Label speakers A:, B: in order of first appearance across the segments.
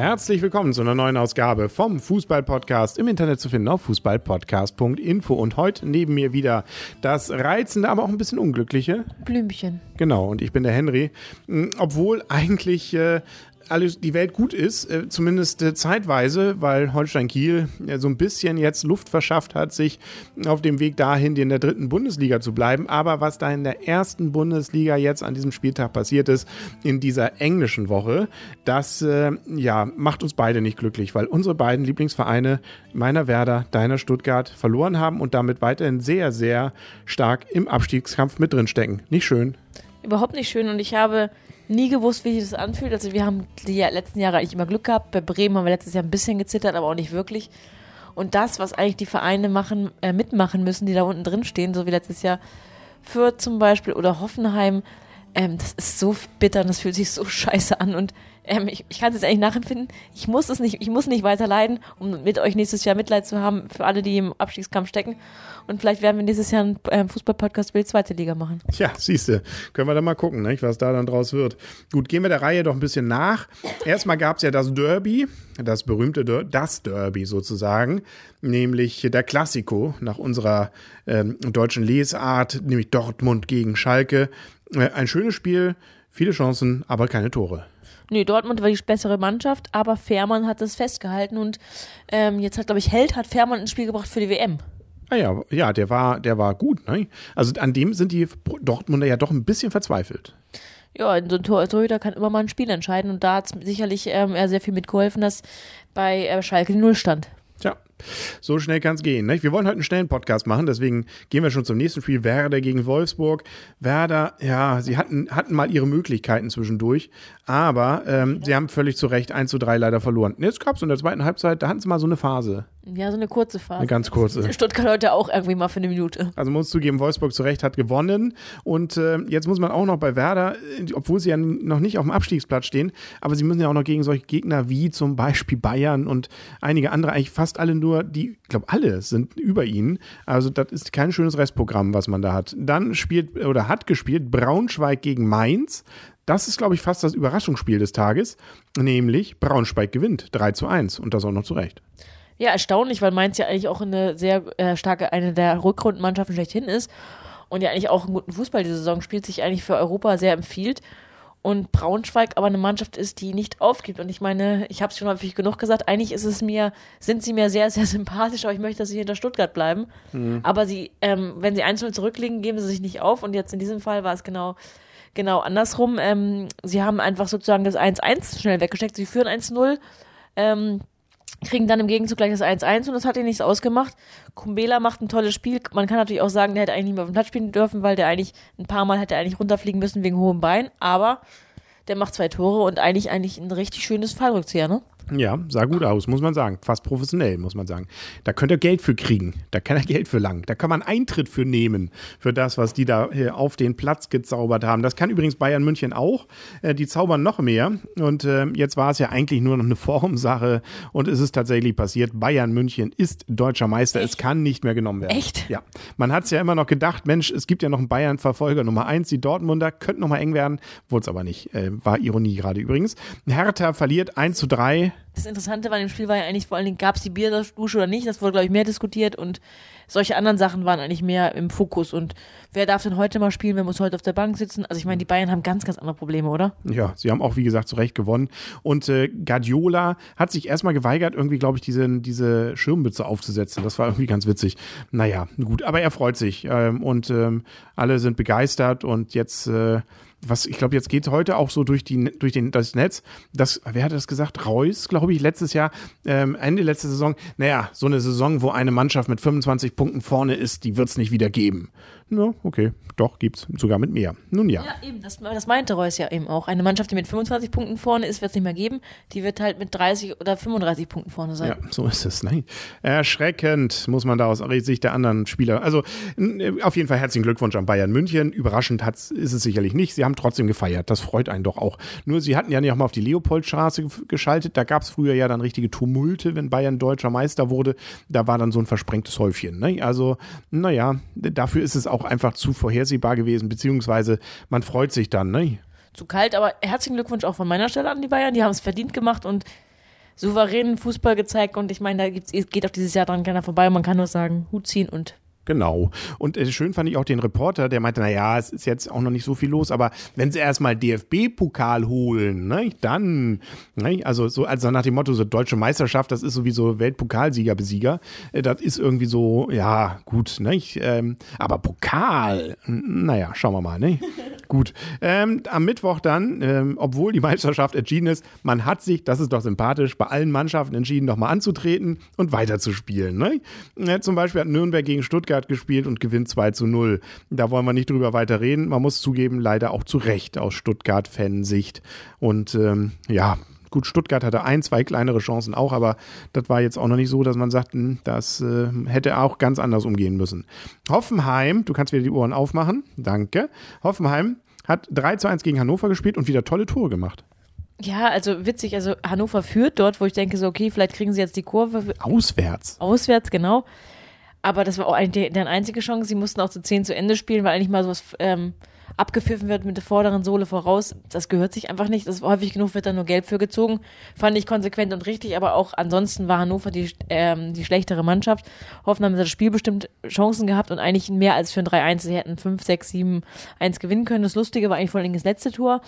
A: Herzlich willkommen zu einer neuen Ausgabe vom Fußball-Podcast im Internet zu finden auf fußballpodcast.info. Und heute neben mir wieder das reizende, aber auch ein bisschen unglückliche
B: Blümchen.
A: Genau, und ich bin der Henry. Obwohl eigentlich äh, alles, die Welt gut ist, äh, zumindest äh, zeitweise, weil Holstein Kiel äh, so ein bisschen jetzt Luft verschafft hat, sich auf dem Weg dahin, in der dritten Bundesliga zu bleiben. Aber was da in der ersten Bundesliga jetzt an diesem Spieltag passiert ist, in dieser englischen Woche, das äh, ja, macht uns beide nicht glücklich, weil unsere beiden Lieblingsvereine, meiner Werder, deiner Stuttgart, verloren haben und damit weiterhin sehr, sehr stark im Abstiegskampf mit drin stecken. Nicht schön.
B: Überhaupt nicht schön und ich habe nie gewusst, wie sich das anfühlt. Also wir haben die letzten Jahre eigentlich immer Glück gehabt. Bei Bremen haben wir letztes Jahr ein bisschen gezittert, aber auch nicht wirklich. Und das, was eigentlich die Vereine machen, äh, mitmachen müssen, die da unten drin stehen, so wie letztes Jahr Fürth zum Beispiel oder Hoffenheim, ähm, das ist so bitter und das fühlt sich so scheiße an. Und ähm, ich, ich kann es jetzt eigentlich nachempfinden. Ich muss es nicht, ich muss nicht weiter leiden, um mit euch nächstes Jahr Mitleid zu haben für alle, die im Abstiegskampf stecken. Und vielleicht werden wir nächstes Jahr einen ähm, Fußball-Podcast Bild zweite Liga machen.
A: Tja, siehst du, können wir da mal gucken, nicht, was da dann draus wird. Gut, gehen wir der Reihe doch ein bisschen nach. Erstmal gab es ja das Derby, das berühmte Der das Derby sozusagen, nämlich der Klassiko nach unserer ähm, deutschen Lesart, nämlich Dortmund gegen Schalke. Äh, ein schönes Spiel, viele Chancen, aber keine Tore.
B: Nee, Dortmund war die bessere Mannschaft, aber Fährmann hat das festgehalten und ähm, jetzt hat, glaube ich, Held hat Fährmann ins Spiel gebracht für die WM.
A: Ah ja, ja, der war, der war gut. Ne? Also an dem sind die Dortmunder ja doch ein bisschen verzweifelt.
B: Ja, so ein Tor Torhüter kann immer mal ein Spiel entscheiden und da hat sicherlich ähm, er sehr viel mitgeholfen, dass bei äh, Schalke die Null stand.
A: Tja, so schnell kann es gehen. Ne? Wir wollen heute einen schnellen Podcast machen, deswegen gehen wir schon zum nächsten Spiel. Werder gegen Wolfsburg. Werder, ja, sie hatten, hatten mal ihre Möglichkeiten zwischendurch, aber ähm, sie haben völlig zu Recht 1 zu 3 leider verloren. Jetzt gab es in der zweiten Halbzeit, da hatten sie mal so eine Phase.
B: Ja, so eine kurze Phase.
A: Eine ganz kurze.
B: Stuttgart heute auch irgendwie mal für eine Minute.
A: Also muss zugeben, Wolfsburg zu Recht hat gewonnen. Und äh, jetzt muss man auch noch bei Werder, obwohl sie ja noch nicht auf dem Abstiegsplatz stehen, aber sie müssen ja auch noch gegen solche Gegner wie zum Beispiel Bayern und einige andere, eigentlich fast alle nur, die, ich glaube, alle sind über ihnen. Also das ist kein schönes Restprogramm, was man da hat. Dann spielt oder hat gespielt Braunschweig gegen Mainz. Das ist, glaube ich, fast das Überraschungsspiel des Tages. Nämlich Braunschweig gewinnt 3 zu 1 und das auch noch zu Recht.
B: Ja, erstaunlich, weil Mainz ja eigentlich auch eine sehr äh, starke, eine der Rückrundenmannschaften schlechthin ist und ja eigentlich auch einen guten Fußball diese Saison spielt, sich eigentlich für Europa sehr empfiehlt. Und Braunschweig aber eine Mannschaft ist, die nicht aufgibt. Und ich meine, ich habe es schon häufig genug gesagt, eigentlich ist es mir, sind sie mir sehr, sehr sympathisch, aber ich möchte, dass sie hinter Stuttgart bleiben. Mhm. Aber sie, ähm, wenn sie einzeln zurückliegen, geben sie sich nicht auf. Und jetzt in diesem Fall war es genau, genau andersrum. Ähm, sie haben einfach sozusagen das 1-1 schnell weggesteckt. Sie führen 1-0. Ähm, kriegen dann im Gegenzug gleich das 1-1 und das hat ihnen nichts ausgemacht. Kumbela macht ein tolles Spiel. Man kann natürlich auch sagen, der hätte eigentlich nicht mehr auf dem Platz spielen dürfen, weil der eigentlich ein paar Mal hätte eigentlich runterfliegen müssen wegen hohem Bein, aber der macht zwei Tore und eigentlich eigentlich ein richtig schönes Fallrückzieher, ne?
A: Ja, sah gut aus, muss man sagen. Fast professionell, muss man sagen. Da könnt ihr Geld für kriegen. Da kann er Geld für lang. Da kann man Eintritt für nehmen, für das, was die da auf den Platz gezaubert haben. Das kann übrigens Bayern München auch. Äh, die zaubern noch mehr. Und äh, jetzt war es ja eigentlich nur noch eine Formsache. Und es ist tatsächlich passiert. Bayern München ist deutscher Meister. Echt? Es kann nicht mehr genommen werden.
B: Echt?
A: Ja. Man hat es ja immer noch gedacht, Mensch, es gibt ja noch einen Bayern-Verfolger Nummer eins. Die Dortmunder könnten noch mal eng werden. Wurde es aber nicht. Äh, war Ironie gerade übrigens. Hertha verliert 1 zu 3
B: das Interessante bei dem Spiel war ja eigentlich vor allen Dingen, gab es die Bierdusche oder nicht, das wurde, glaube ich, mehr diskutiert und solche anderen Sachen waren eigentlich mehr im Fokus. Und wer darf denn heute mal spielen, wer muss heute auf der Bank sitzen? Also ich meine, die Bayern haben ganz, ganz andere Probleme, oder?
A: Ja, sie haben auch, wie gesagt, zu Recht gewonnen. Und äh, Guardiola hat sich erstmal geweigert, irgendwie, glaube ich, diese, diese Schirmbütze aufzusetzen. Das war irgendwie ganz witzig. Naja, gut, aber er freut sich ähm, und ähm, alle sind begeistert und jetzt äh, was ich glaube, jetzt geht heute auch so durch, die, durch den, das Netz. Das, wer hat das gesagt? Reus, glaube ich, letztes Jahr, ähm, Ende letzte Saison. Naja, so eine Saison, wo eine Mannschaft mit 25 Punkten vorne ist, die wird es nicht wieder geben. Ja, okay, doch, gibt's sogar mit mehr. Nun ja.
B: Ja, eben, das, das meinte Reus ja eben auch. Eine Mannschaft, die mit 25 Punkten vorne ist, wird es nicht mehr geben. Die wird halt mit 30 oder 35 Punkten vorne sein.
A: Ja, so ist es. Nein. Erschreckend, muss man da aus Sicht der anderen Spieler. Also auf jeden Fall herzlichen Glückwunsch an Bayern München. Überraschend ist es sicherlich nicht. Sie haben trotzdem gefeiert. Das freut einen doch auch. Nur sie hatten ja nicht auch mal auf die Leopoldstraße geschaltet. Da gab es früher ja dann richtige Tumulte, wenn Bayern deutscher Meister wurde. Da war dann so ein versprengtes Häufchen. Ne? Also, naja, dafür ist es auch einfach zu vorhersehbar gewesen, beziehungsweise man freut sich dann, ne?
B: Zu kalt, aber herzlichen Glückwunsch auch von meiner Stelle an die Bayern. Die haben es verdient gemacht und souveränen Fußball gezeigt und ich meine, da geht auch dieses Jahr dran keiner vorbei. Man kann nur sagen, Hut ziehen und
A: Genau. Und äh, schön fand ich auch den Reporter, der meinte, naja, es ist jetzt auch noch nicht so viel los, aber wenn sie erstmal DFB-Pokal holen, ne, dann, ne, also so also nach dem Motto, so deutsche Meisterschaft, das ist sowieso Weltpokalsieger, Besieger, äh, das ist irgendwie so, ja, gut, ne, ähm, aber Pokal, naja, schauen wir mal, ne. gut. Ähm, am Mittwoch dann, ähm, obwohl die Meisterschaft entschieden ist, man hat sich, das ist doch sympathisch, bei allen Mannschaften entschieden, nochmal anzutreten und weiterzuspielen, ne. Äh, zum Beispiel hat Nürnberg gegen Stuttgart Stuttgart gespielt und gewinnt 2 zu 0. Da wollen wir nicht drüber weiter reden. Man muss zugeben, leider auch zu Recht aus Stuttgart-Fansicht. Und ähm, ja, Gut, Stuttgart hatte ein, zwei kleinere Chancen auch, aber das war jetzt auch noch nicht so, dass man sagt, hm, das äh, hätte auch ganz anders umgehen müssen. Hoffenheim, du kannst wieder die Ohren aufmachen, danke. Hoffenheim hat 3 zu 1 gegen Hannover gespielt und wieder tolle Tore gemacht.
B: Ja, also witzig, also Hannover führt dort, wo ich denke so, okay, vielleicht kriegen sie jetzt die Kurve.
A: Auswärts.
B: Auswärts, genau. Aber das war auch eigentlich deren einzige Chance. Sie mussten auch zu 10 zu Ende spielen, weil eigentlich mal sowas ähm, abgepfiffen wird mit der vorderen Sohle voraus. Das gehört sich einfach nicht. Das häufig genug wird da nur gelb für gezogen. Fand ich konsequent und richtig, aber auch ansonsten war Hannover die, ähm, die schlechtere Mannschaft. Hoffenheim hat das Spiel bestimmt Chancen gehabt und eigentlich mehr als für ein 3-1. Sie hätten 5, 6, 7, 1 gewinnen können. Das Lustige war eigentlich vor allem das letzte Tor.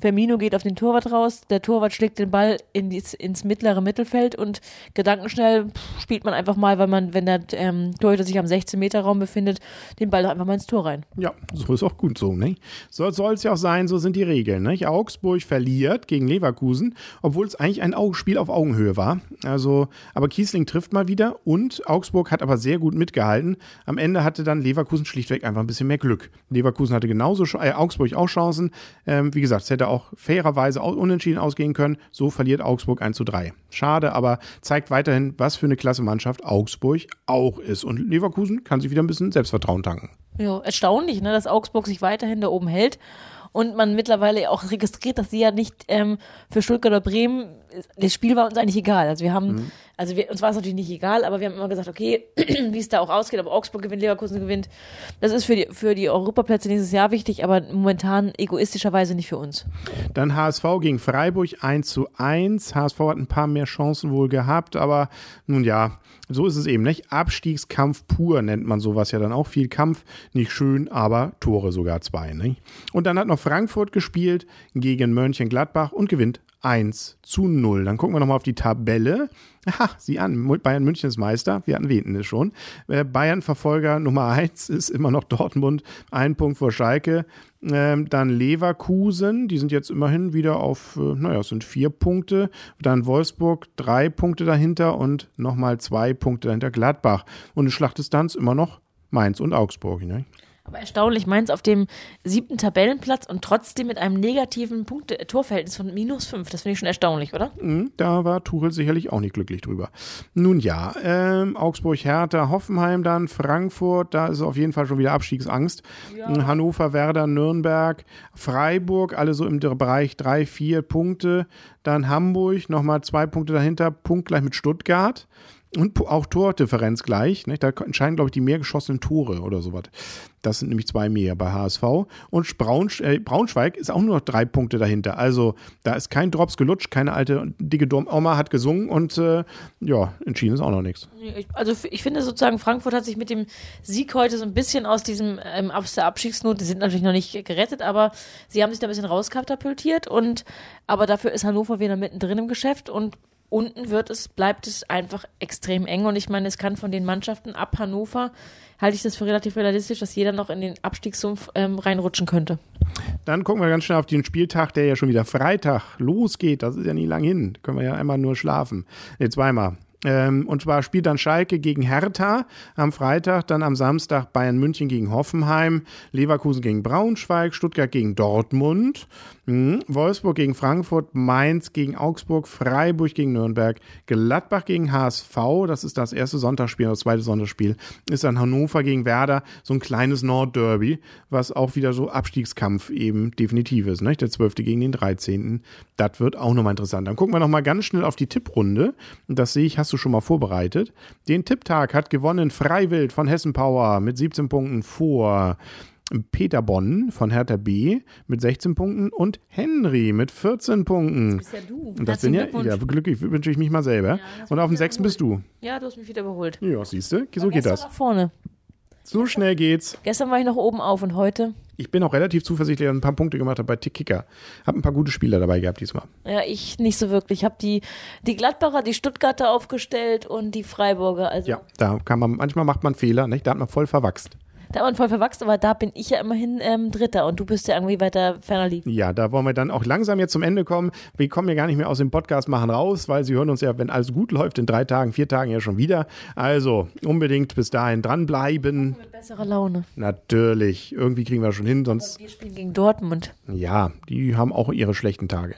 B: Firmino geht auf den Torwart raus, der Torwart schlägt den Ball in die, ins mittlere Mittelfeld und gedankenschnell spielt man einfach mal, weil man, wenn der ähm, Torhüter sich am 16-Meter-Raum befindet, den Ball einfach mal ins Tor rein.
A: Ja, so ist auch gut so, ne? So soll es ja auch sein, so sind die Regeln, ne? Augsburg verliert gegen Leverkusen, obwohl es eigentlich ein Spiel auf Augenhöhe war. Also, aber Kiesling trifft mal wieder und Augsburg hat aber sehr gut mitgehalten. Am Ende hatte dann Leverkusen schlichtweg einfach ein bisschen mehr Glück. Leverkusen hatte genauso, äh, Augsburg auch Chancen. Ähm, wie gesagt, es hätte auch fairerweise unentschieden ausgehen können. So verliert Augsburg 1 zu 3. Schade, aber zeigt weiterhin, was für eine klasse Mannschaft Augsburg auch ist. Und Leverkusen kann sich wieder ein bisschen Selbstvertrauen tanken.
B: Ja, erstaunlich, ne, dass Augsburg sich weiterhin da oben hält und man mittlerweile auch registriert, dass sie ja nicht ähm, für Stuttgart oder Bremen, das Spiel war uns eigentlich egal. Also wir haben, mhm. Also wir, uns war es natürlich nicht egal, aber wir haben immer gesagt, okay, wie es da auch ausgeht, ob Augsburg gewinnt, Leverkusen gewinnt, das ist für die, für die Europaplätze nächstes Jahr wichtig, aber momentan egoistischerweise nicht für uns.
A: Dann HSV gegen Freiburg 1 zu 1. HSV hat ein paar mehr Chancen wohl gehabt, aber nun ja, so ist es eben, nicht? Abstiegskampf pur nennt man sowas ja dann auch. Viel Kampf, nicht schön, aber Tore sogar zwei, nicht? Und dann hat noch Frankfurt gespielt gegen Mönchengladbach und gewinnt 1 zu 0. Dann gucken wir nochmal auf die Tabelle. Aha, sieh an, Bayern München ist Meister. Wir hatten es schon. Äh, Bayern Verfolger Nummer 1 ist immer noch Dortmund. Ein Punkt vor Schalke. Ähm, dann Leverkusen, die sind jetzt immerhin wieder auf, äh, naja, es sind vier Punkte. Dann Wolfsburg, drei Punkte dahinter und nochmal zwei Punkte dahinter Gladbach. Und in Schlachtdistanz immer noch Mainz und Augsburg. Ne?
B: Aber erstaunlich, Mainz auf dem siebten Tabellenplatz und trotzdem mit einem negativen Punkte Torverhältnis von minus fünf. Das finde ich schon erstaunlich, oder?
A: Mhm, da war Tuchel sicherlich auch nicht glücklich drüber. Nun ja, ähm, Augsburg, Hertha, Hoffenheim dann, Frankfurt, da ist auf jeden Fall schon wieder Abstiegsangst. Ja. Hannover, Werder, Nürnberg, Freiburg, alle so im Bereich drei, vier Punkte. Dann Hamburg, nochmal zwei Punkte dahinter, punktgleich mit Stuttgart. Und auch Tordifferenz gleich. Ne? Da entscheiden, glaube ich, die mehr geschossenen Tore oder sowas. Das sind nämlich zwei mehr bei HSV. Und Braunsch äh, Braunschweig ist auch nur noch drei Punkte dahinter. Also da ist kein Drops gelutscht, keine alte dicke Oma hat gesungen und äh, ja, entschieden ist auch noch nichts.
B: Also ich finde sozusagen, Frankfurt hat sich mit dem Sieg heute so ein bisschen aus diesem ähm, aus der Abstiegsnot, die sind natürlich noch nicht gerettet, aber sie haben sich da ein bisschen rauskatapultiert und aber dafür ist Hannover wieder mittendrin im Geschäft und unten wird es, bleibt es einfach extrem eng. Und ich meine, es kann von den Mannschaften ab Hannover, halte ich das für relativ realistisch, dass jeder noch in den Abstiegssumpf ähm, reinrutschen könnte.
A: Dann gucken wir ganz schnell auf den Spieltag, der ja schon wieder Freitag losgeht. Das ist ja nie lang hin. Können wir ja einmal nur schlafen. Ne, zweimal. Ähm, und zwar spielt dann Schalke gegen Hertha am Freitag, dann am Samstag Bayern München gegen Hoffenheim, Leverkusen gegen Braunschweig, Stuttgart gegen Dortmund, mh, Wolfsburg gegen Frankfurt, Mainz gegen Augsburg, Freiburg gegen Nürnberg, Gladbach gegen HSV, das ist das erste Sonntagsspiel, das zweite Sonntagsspiel, ist dann Hannover gegen Werder, so ein kleines Nordderby, was auch wieder so Abstiegskampf eben definitiv ist, ne? der 12. gegen den 13. Das wird auch nochmal interessant. Dann gucken wir nochmal ganz schnell auf die Tipprunde. Das sehe ich, hast du schon mal vorbereitet. Den Tipptag hat gewonnen Freiwild von Hessen Power mit 17 Punkten vor. Peter Bonn von Hertha B mit 16 Punkten und Henry mit 14 Punkten.
B: bist ja du.
A: Und das bin ja, ja glücklich wünsche ich mich mal selber.
B: das
A: und auf dem 6. bist du.
B: Ja, du hast mich wieder überholt.
A: Ja, siehst du, so geht das.
B: nach vorne.
A: So schnell geht's.
B: Gestern war ich noch oben auf und heute.
A: Ich bin auch relativ zuversichtlich, dass ich ein paar Punkte gemacht habe bei Tick-Kicker. Hab ein paar gute Spieler dabei gehabt diesmal.
B: Ja, ich nicht so wirklich. Ich habe die, die Gladbacher, die Stuttgarter aufgestellt und die Freiburger. Also
A: Ja, da kann man, manchmal macht man Fehler, nicht? Da hat man voll verwachst.
B: Da war man voll verwachsen, aber da bin ich ja immerhin ähm, Dritter und du bist ja irgendwie weiter ferner liegen.
A: Ja, da wollen wir dann auch langsam jetzt zum Ende kommen. Wir kommen ja gar nicht mehr aus dem Podcast machen raus, weil Sie hören uns ja, wenn alles gut läuft, in drei Tagen, vier Tagen ja schon wieder. Also unbedingt bis dahin dranbleiben.
B: Mit besserer Laune.
A: Natürlich. Irgendwie kriegen wir schon hin, sonst,
B: Wir spielen gegen Dortmund.
A: ja, die haben auch ihre schlechten Tage.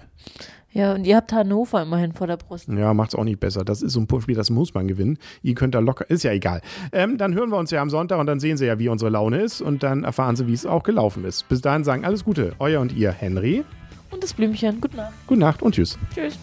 B: Ja, und ihr habt Hannover immerhin vor der Brust.
A: Ja, macht's auch nicht besser. Das ist so ein Spiel, das muss man gewinnen. Ihr könnt da locker, ist ja egal. Ähm, dann hören wir uns ja am Sonntag und dann sehen Sie ja, wie unsere Laune ist und dann erfahren Sie, wie es auch gelaufen ist. Bis dahin sagen alles Gute, euer und ihr Henry.
B: Und das Blümchen. Gute Nacht.
A: Gute Nacht und tschüss.
B: Tschüss.